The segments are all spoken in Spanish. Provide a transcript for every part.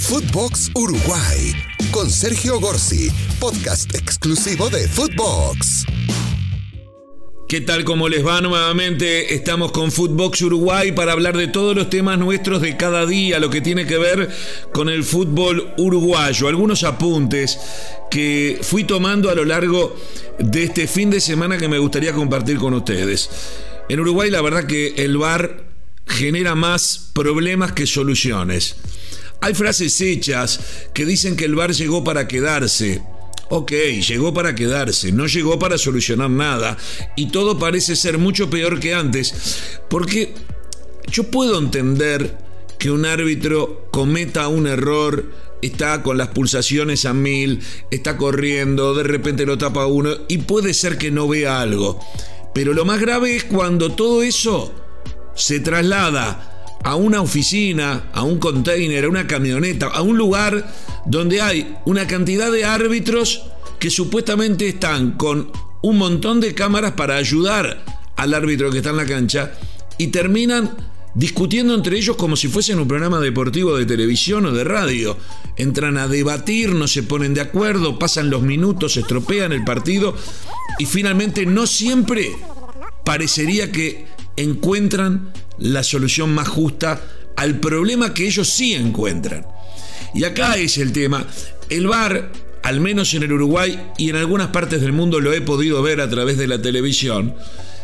Footbox Uruguay con Sergio Gorsi, podcast exclusivo de Footbox. ¿Qué tal? ¿Cómo les va? Nuevamente estamos con Footbox Uruguay para hablar de todos los temas nuestros de cada día, lo que tiene que ver con el fútbol uruguayo. Algunos apuntes que fui tomando a lo largo de este fin de semana que me gustaría compartir con ustedes. En Uruguay la verdad que el VAR genera más problemas que soluciones. Hay frases hechas que dicen que el VAR llegó para quedarse. Ok, llegó para quedarse, no llegó para solucionar nada y todo parece ser mucho peor que antes, porque yo puedo entender que un árbitro cometa un error, está con las pulsaciones a mil, está corriendo, de repente lo tapa uno y puede ser que no vea algo. Pero lo más grave es cuando todo eso se traslada a una oficina, a un container, a una camioneta, a un lugar donde hay una cantidad de árbitros que supuestamente están con un montón de cámaras para ayudar al árbitro que está en la cancha y terminan discutiendo entre ellos como si fuesen un programa deportivo de televisión o de radio. Entran a debatir, no se ponen de acuerdo, pasan los minutos, estropean el partido y finalmente no siempre parecería que encuentran la solución más justa al problema que ellos sí encuentran. Y acá es el tema. El VAR, al menos en el Uruguay y en algunas partes del mundo lo he podido ver a través de la televisión,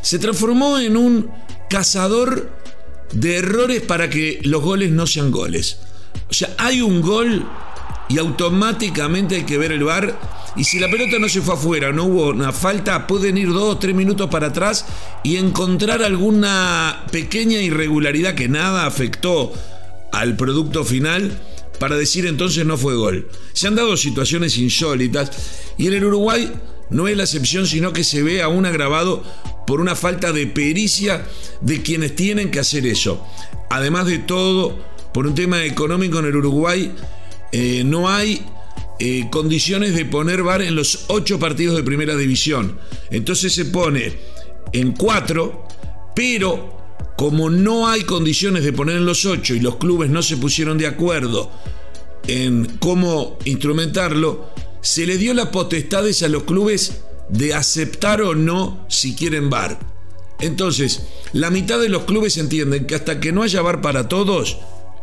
se transformó en un cazador de errores para que los goles no sean goles. O sea, hay un gol y automáticamente hay que ver el VAR y si la pelota no se fue afuera, no hubo una falta, pueden ir dos o tres minutos para atrás y encontrar alguna pequeña irregularidad que nada afectó al producto final para decir entonces no fue gol. Se han dado situaciones insólitas y en el Uruguay no es la excepción, sino que se ve aún agravado por una falta de pericia de quienes tienen que hacer eso. Además de todo, por un tema económico en el Uruguay, eh, no hay eh, condiciones de poner VAR en los ocho partidos de primera división. Entonces se pone en cuatro, pero como no hay condiciones de poner en los ocho y los clubes no se pusieron de acuerdo en cómo instrumentarlo, se le dio las potestades a los clubes de aceptar o no si quieren VAR. Entonces, la mitad de los clubes entienden que hasta que no haya VAR para todos,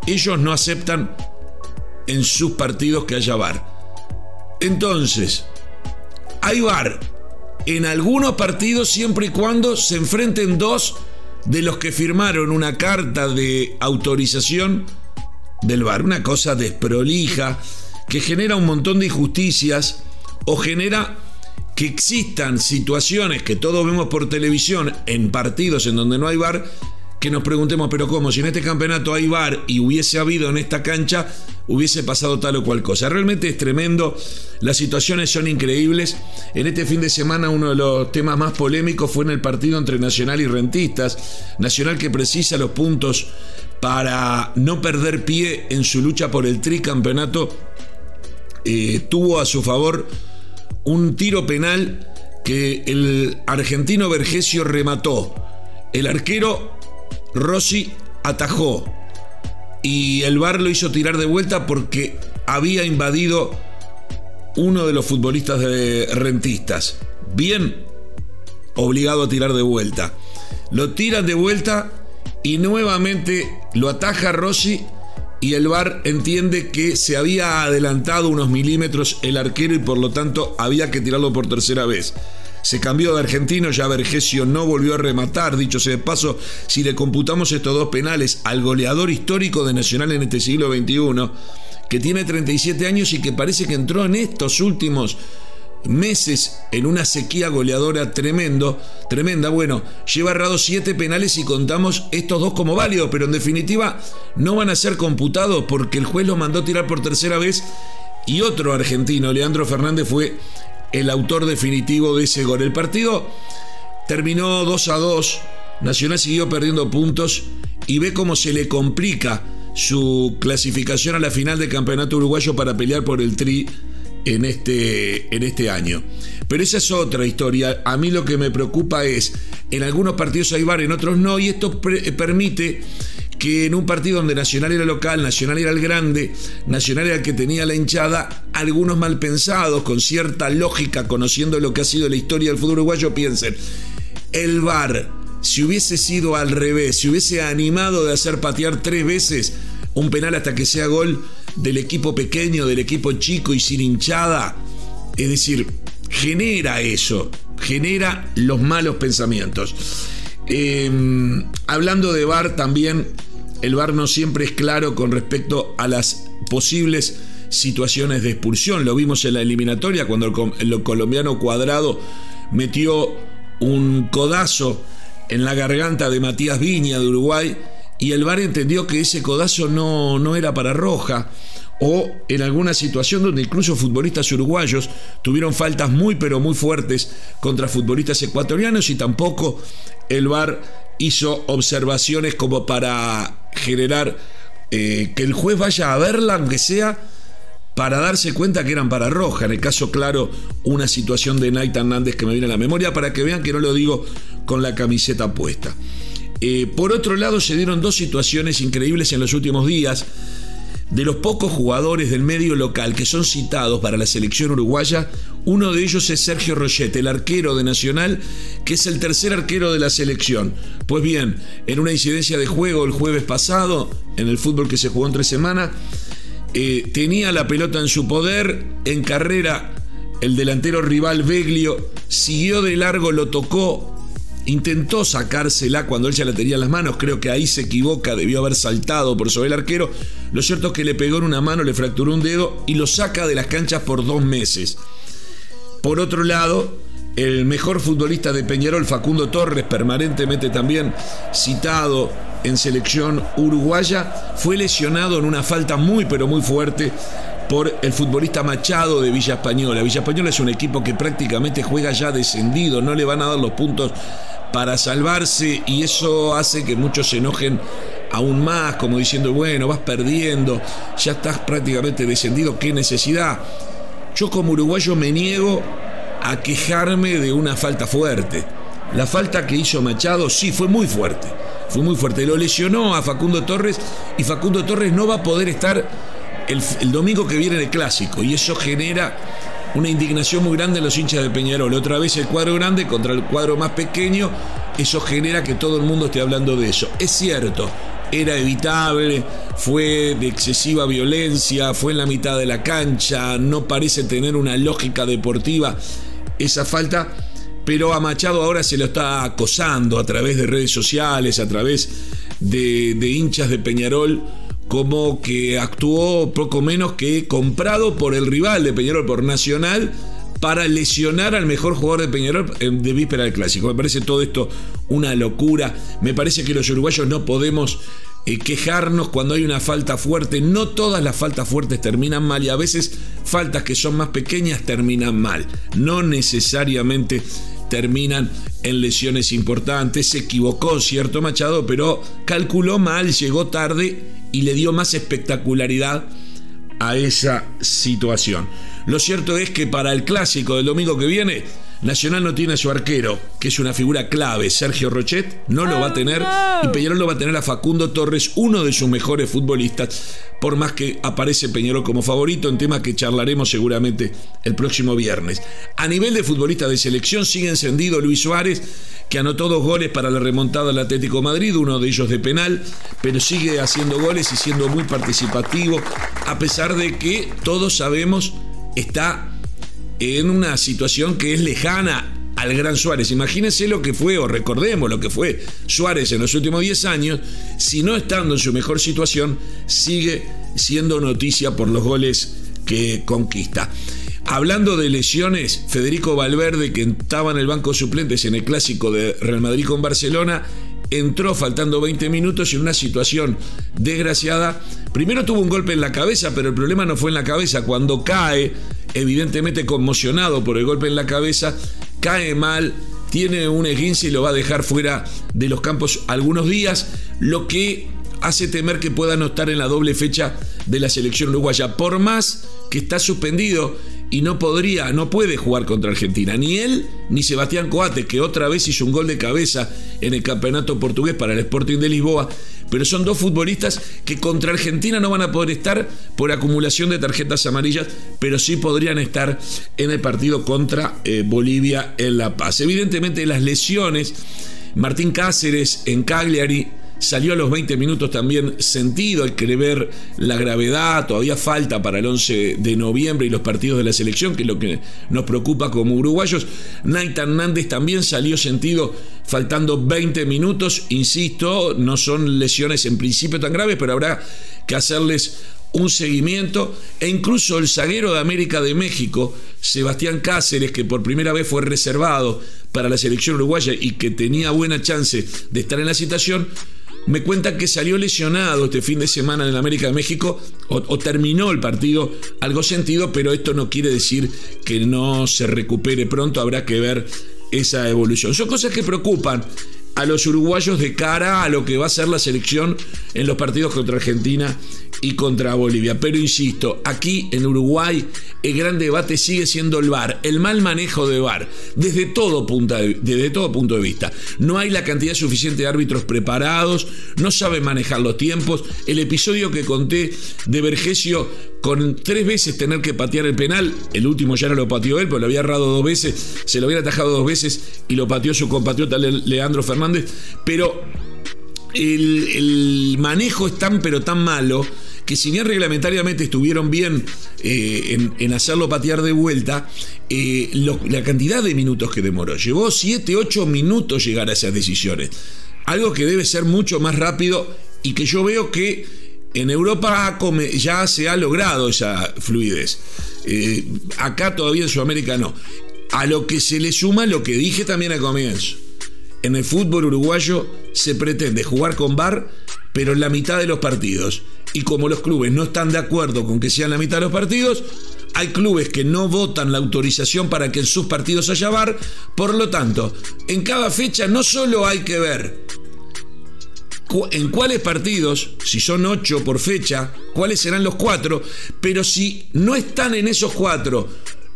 ellos no aceptan en sus partidos que haya VAR. Entonces, hay VAR en algunos partidos siempre y cuando se enfrenten dos de los que firmaron una carta de autorización del VAR. Una cosa desprolija que genera un montón de injusticias o genera que existan situaciones que todos vemos por televisión en partidos en donde no hay VAR que nos preguntemos, pero ¿cómo? Si en este campeonato hay VAR y hubiese habido en esta cancha, hubiese pasado tal o cual cosa. Realmente es tremendo, las situaciones son increíbles. En este fin de semana uno de los temas más polémicos fue en el partido entre Nacional y Rentistas. Nacional que precisa los puntos para no perder pie en su lucha por el tricampeonato, eh, tuvo a su favor un tiro penal que el argentino Vergesio remató. El arquero Rossi atajó y el VAR lo hizo tirar de vuelta porque había invadido uno de los futbolistas rentistas. Bien obligado a tirar de vuelta. Lo tiran de vuelta y nuevamente lo ataja Rossi y el VAR entiende que se había adelantado unos milímetros el arquero y por lo tanto había que tirarlo por tercera vez se cambió de argentino, ya Vergesio no volvió a rematar, dicho sea de paso, si le computamos estos dos penales al goleador histórico de Nacional en este siglo XXI, que tiene 37 años y que parece que entró en estos últimos meses en una sequía goleadora tremendo, tremenda. Bueno, lleva errado siete penales y contamos estos dos como válidos, pero en definitiva no van a ser computados porque el juez lo mandó tirar por tercera vez y otro argentino, Leandro Fernández, fue el autor definitivo de ese gol. El partido terminó 2 a 2. Nacional siguió perdiendo puntos y ve cómo se le complica su clasificación a la final del campeonato uruguayo para pelear por el tri en este, en este año. Pero esa es otra historia. A mí lo que me preocupa es, en algunos partidos hay VAR, en otros no, y esto permite que en un partido donde Nacional era local, Nacional era el grande, Nacional era el que tenía la hinchada, algunos mal pensados, con cierta lógica, conociendo lo que ha sido la historia del fútbol uruguayo, piensen, el VAR, si hubiese sido al revés, si hubiese animado de hacer patear tres veces un penal hasta que sea gol del equipo pequeño, del equipo chico y sin hinchada, es decir, genera eso, genera los malos pensamientos. Em, hablando de VAR también, el VAR no siempre es claro con respecto a las posibles situaciones de expulsión. Lo vimos en la eliminatoria cuando el, colombiano cuadrado metió un codazo en la garganta de Matías Viña de Uruguay y el VAR entendió que ese codazo no, no era para roja o en alguna situación donde incluso futbolistas uruguayos tuvieron faltas muy pero muy fuertes contra futbolistas ecuatorianos y tampoco el VAR hizo observaciones como para generar eh, que el juez vaya a verla aunque sea para darse cuenta que eran para roja. En el caso claro, una situación de Naita Hernández que me viene a la memoria para que vean que no lo digo con la camiseta puesta. Eh, por otro lado, se dieron dos situaciones increíbles en los últimos días. De los pocos jugadores del medio local que son citados para la selección uruguaya, uno de ellos es Sergio Rochette, el arquero de Nacional, que es el tercer arquero de la selección. Pues bien, en una incidencia de juego el jueves pasado, en el fútbol que se jugó en tres semanas, eh, tenía la pelota en su poder, en carrera el delantero rival Beglio siguió de largo, lo tocó, intentó sacársela cuando él ya la tenía en las manos, creo que ahí se equivoca, debió haber saltado por sobre el arquero, lo cierto es que le pegó en una mano, le fracturó un dedo y lo saca de las canchas por dos meses. Por otro lado, el mejor futbolista de Peñarol, Facundo Torres, permanentemente también citado en selección uruguaya, fue lesionado en una falta muy pero muy fuerte por el futbolista Machado de Villa Española. Villa Española es un equipo que prácticamente juega ya descendido, no le van a dar los puntos para salvarse y eso hace que muchos se enojen aún más, como diciendo, bueno, vas perdiendo, ya estás prácticamente descendido, qué necesidad. Yo como uruguayo me niego a quejarme de una falta fuerte. La falta que hizo Machado sí fue muy fuerte fue muy fuerte. Lo lesionó a Facundo Torres y Facundo Torres no va a poder estar el, domingo que viene de clásico. Y eso genera una indignación muy grande en los hinchas de Peñarol. Otra vez el cuadro grande contra el cuadro más pequeño. Eso genera que todo el mundo esté hablando de eso. Es cierto, era evitable, fue de excesiva violencia, fue en la mitad de la cancha, no parece tener una lógica deportiva esa falta pero a Machado ahora se lo está acosando a través de redes sociales, a través de, hinchas de Peñarol, como que actuó poco menos que comprado por el rival de Peñarol, por Nacional, para lesionar al mejor jugador de Peñarol de víspera del clásico. Me parece todo esto una locura. Me parece que los uruguayos no podemos eh, quejarnos cuando hay una falta fuerte. No todas las faltas fuertes terminan mal y a veces faltas que son más pequeñas terminan mal. No necesariamente terminan en lesiones importantes. Se equivocó cierto Machado, pero calculó mal, llegó tarde y le dio más espectacularidad a esa situación. Lo cierto es que para el clásico del domingo que viene, Nacional no tiene a su arquero, que es una figura clave, Sergio Rochet, no lo va a tener y Peñarol lo va a tener a Facundo Torres, uno de sus mejores futbolistas, por más que aparece Peñarol como favorito, en tema que charlaremos seguramente el próximo viernes. A nivel de futbolista de selección sigue encendido Luis Suárez, que anotó dos goles para la remontada del Atlético Madrid, uno de ellos de penal, pero sigue haciendo goles y siendo muy participativo, a pesar de que todos sabemos está en una situación que es lejana al gran Suárez. Imagínense lo que fue, o recordemos lo que fue Suárez en los últimos 10 años, si no estando en su mejor situación, sigue siendo noticia por los goles que conquista. Hablando de lesiones, Federico Valverde, que estaba en el banco suplentes en el clásico de Real Madrid con Barcelona, entró faltando 20 minutos en una situación desgraciada. Primero tuvo un golpe en la cabeza, pero el problema no fue en la cabeza. Cuando cae, evidentemente conmocionado por el golpe en la cabeza, cae mal, tiene un esguince y lo va a dejar fuera de los campos algunos días, lo que hace temer que pueda no estar en la doble fecha de la selección uruguaya. Por más que está suspendido y no podría, no puede jugar contra Argentina. Ni él ni Sebastián Coate, que otra vez hizo un gol de cabeza en el campeonato portugués para el Sporting de Lisboa. Pero son dos futbolistas que contra Argentina no van a poder estar por acumulación de tarjetas amarillas, pero sí podrían estar en el partido contra eh, Bolivia en La Paz. Evidentemente las lesiones, Martín Cáceres en Cagliari, Salió a los 20 minutos también sentido, hay que ver la gravedad, todavía falta para el 11 de noviembre y los partidos de la selección, que es lo que nos preocupa como uruguayos. Naita Hernández también salió sentido faltando 20 minutos, insisto, no son lesiones en principio tan graves, pero habrá que hacerles un seguimiento. E incluso el zaguero de América de México, Sebastián Cáceres, que por primera vez fue reservado para la selección uruguaya y que tenía buena chance de estar en la citación, me cuentan que salió lesionado este fin de semana en el América de México o, terminó el partido algo sentido, pero esto no quiere decir que no se recupere pronto, habrá que ver esa evolución. Son cosas que preocupan a los uruguayos de cara a lo que va a ser la selección en los partidos contra Argentina y contra Bolivia. Pero insisto, aquí en Uruguay el gran debate sigue siendo el VAR, el mal manejo de VAR, desde todo, punto de, desde todo punto de vista. No hay la cantidad suficiente de árbitros preparados, no saben manejar los tiempos. El episodio que conté de Vergesio con tres veces tener que patear el penal, el último ya no lo pateó él, pero lo había errado dos veces, se lo había atajado dos veces y lo pateó su compatriota Leandro Fernández, pero el, manejo es tan pero tan malo que si bien reglamentariamente estuvieron bien eh, en, hacerlo patear de vuelta, eh, la cantidad de minutos que demoró, llevó 7, 8 minutos llegar a esas decisiones. Algo que debe ser mucho más rápido y que yo veo que en Europa ya se ha logrado esa fluidez. Eh, acá todavía en Sudamérica no. A lo que se le suma lo que dije también al comienzo. En el fútbol uruguayo se pretende jugar con VAR, pero en la mitad de los partidos. Y como los clubes no están de acuerdo con que sean la mitad de los partidos, hay clubes que no votan la autorización para que en sus partidos haya VAR. Por lo tanto, en cada fecha no solo hay que ver en cuáles partidos, si son ocho por fecha, cuáles serán los cuatro, pero si no están en esos cuatro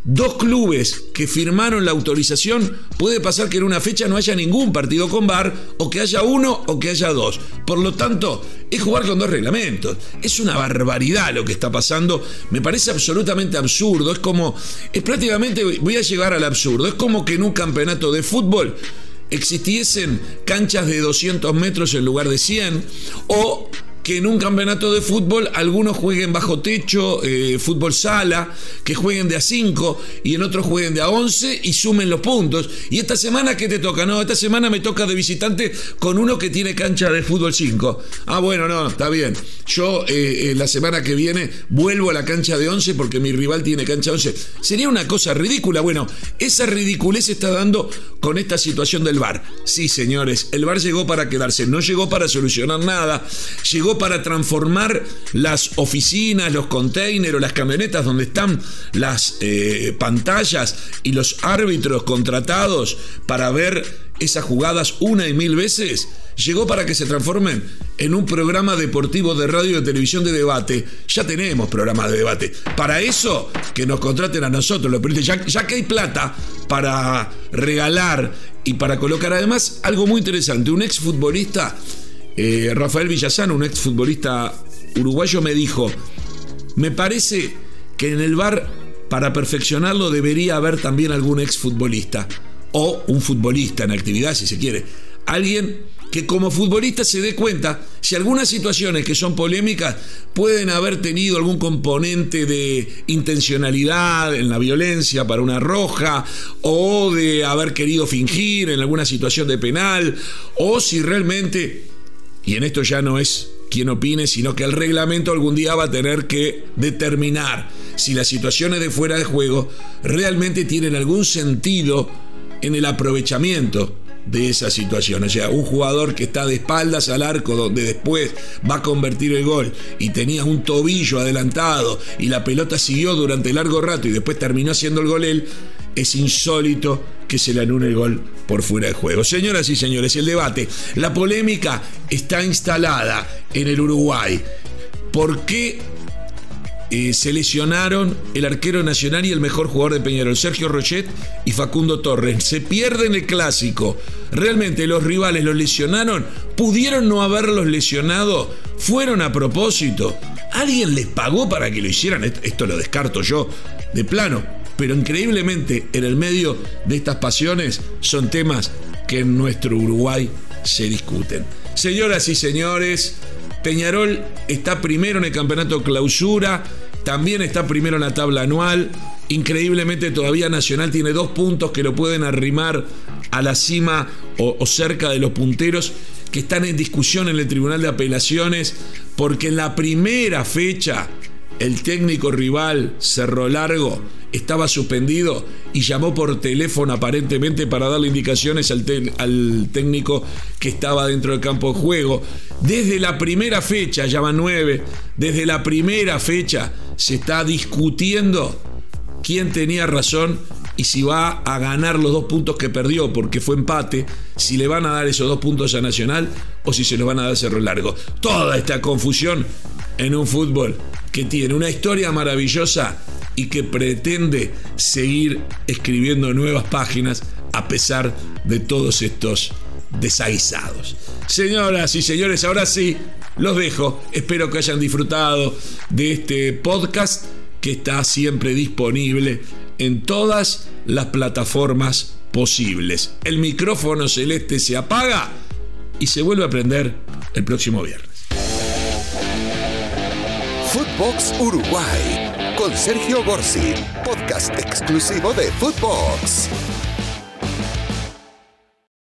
dos clubes que firmaron la autorización, puede pasar que en una fecha no haya ningún partido con VAR, o que haya uno o que haya dos. Por lo tanto, es jugar con dos reglamentos. Es una barbaridad lo que está pasando. Me parece absolutamente absurdo. Es como, es prácticamente, voy a llegar al absurdo. Es como que en un campeonato de fútbol existiesen canchas de 200 metros en lugar de 100 o que en un campeonato de fútbol algunos jueguen bajo techo, eh, fútbol sala, que jueguen de a 5 y en otros jueguen de a 11 y sumen los puntos. Y esta semana, ¿qué te toca? No, esta semana me toca de visitante con uno que tiene cancha de fútbol 5. Ah, bueno, no, está bien. Yo eh, eh, la semana que viene vuelvo a la cancha de 11 porque mi rival tiene cancha 11. Sería una cosa ridícula. Bueno, esa ridiculez se está dando con esta situación del VAR. Sí, señores, el VAR llegó para quedarse, no llegó para solucionar nada, llegó para transformar las oficinas, los containers o las camionetas donde están las eh, pantallas y los árbitros contratados para ver esas jugadas una y mil veces, llegó para que se transformen en un programa deportivo de radio y televisión de debate. Ya tenemos programas de debate. Para eso, que nos contraten a nosotros, los ya, ya que hay plata para regalar y para colocar además algo muy interesante. Un exfutbolista eh, Rafael Villazano, un exfutbolista uruguayo, me dijo, me parece que en el bar, para perfeccionarlo, debería haber también algún exfutbolista o un futbolista en actividad, si se quiere. Alguien que como futbolista se dé cuenta si algunas situaciones que son polémicas pueden haber tenido algún componente de intencionalidad en la violencia para una roja o de haber querido fingir en alguna situación de penal o si realmente y en esto ya no es quien opine, sino que el reglamento algún día va a tener que determinar si las situaciones de fuera de juego realmente tienen algún sentido en el aprovechamiento de esa situación. O sea, un jugador que está de espaldas al arco donde después va a convertir el gol y tenía un tobillo adelantado y la pelota siguió durante largo rato y después terminó haciendo el gol él, es insólito que se le anule el gol por fuera de juego. Señoras y señores, el debate, la polémica está instalada en el Uruguay. ¿Por qué eh, se lesionaron el arquero nacional y el mejor jugador de Peñarol, Sergio Rochet y Facundo Torres. Se pierden el clásico. Realmente los rivales los lesionaron ¿Pudieron no haberlos lesionado? ¿Fueron a propósito? ¿Alguien les pagó para que lo hicieran? Esto lo descarto yo de plano. Pero increíblemente, en el medio de estas pasiones, son temas que en nuestro Uruguay se discuten. Señoras y señores, Peñarol está primero en el campeonato clausura, también está primero en la tabla anual. Increíblemente todavía Nacional tiene dos puntos que lo pueden arrimar a la cima o, cerca de los punteros que están en discusión en el Tribunal de Apelaciones porque en la primera fecha el técnico rival Cerro Largo estaba suspendido y llamó por teléfono aparentemente para darle indicaciones al, al, técnico que estaba dentro del campo de juego. Desde la primera fecha, ya van nueve, desde la primera fecha se está discutiendo quién tenía razón y si va a ganar los dos puntos que perdió porque fue empate, si le van a dar esos dos puntos a Nacional o si se los van a dar Cerro Largo. Toda esta confusión en un fútbol que tiene una historia maravillosa y que pretende seguir escribiendo nuevas páginas a pesar de todos estos desaguisados. Señoras y señores, ahora sí, los dejo. Espero que hayan disfrutado de este podcast que está siempre disponible en todas las plataformas posibles. El micrófono celeste se apaga y se vuelve a prender el próximo viernes. Footbox Uruguay con Sergio Gorsi, podcast exclusivo de Footbox.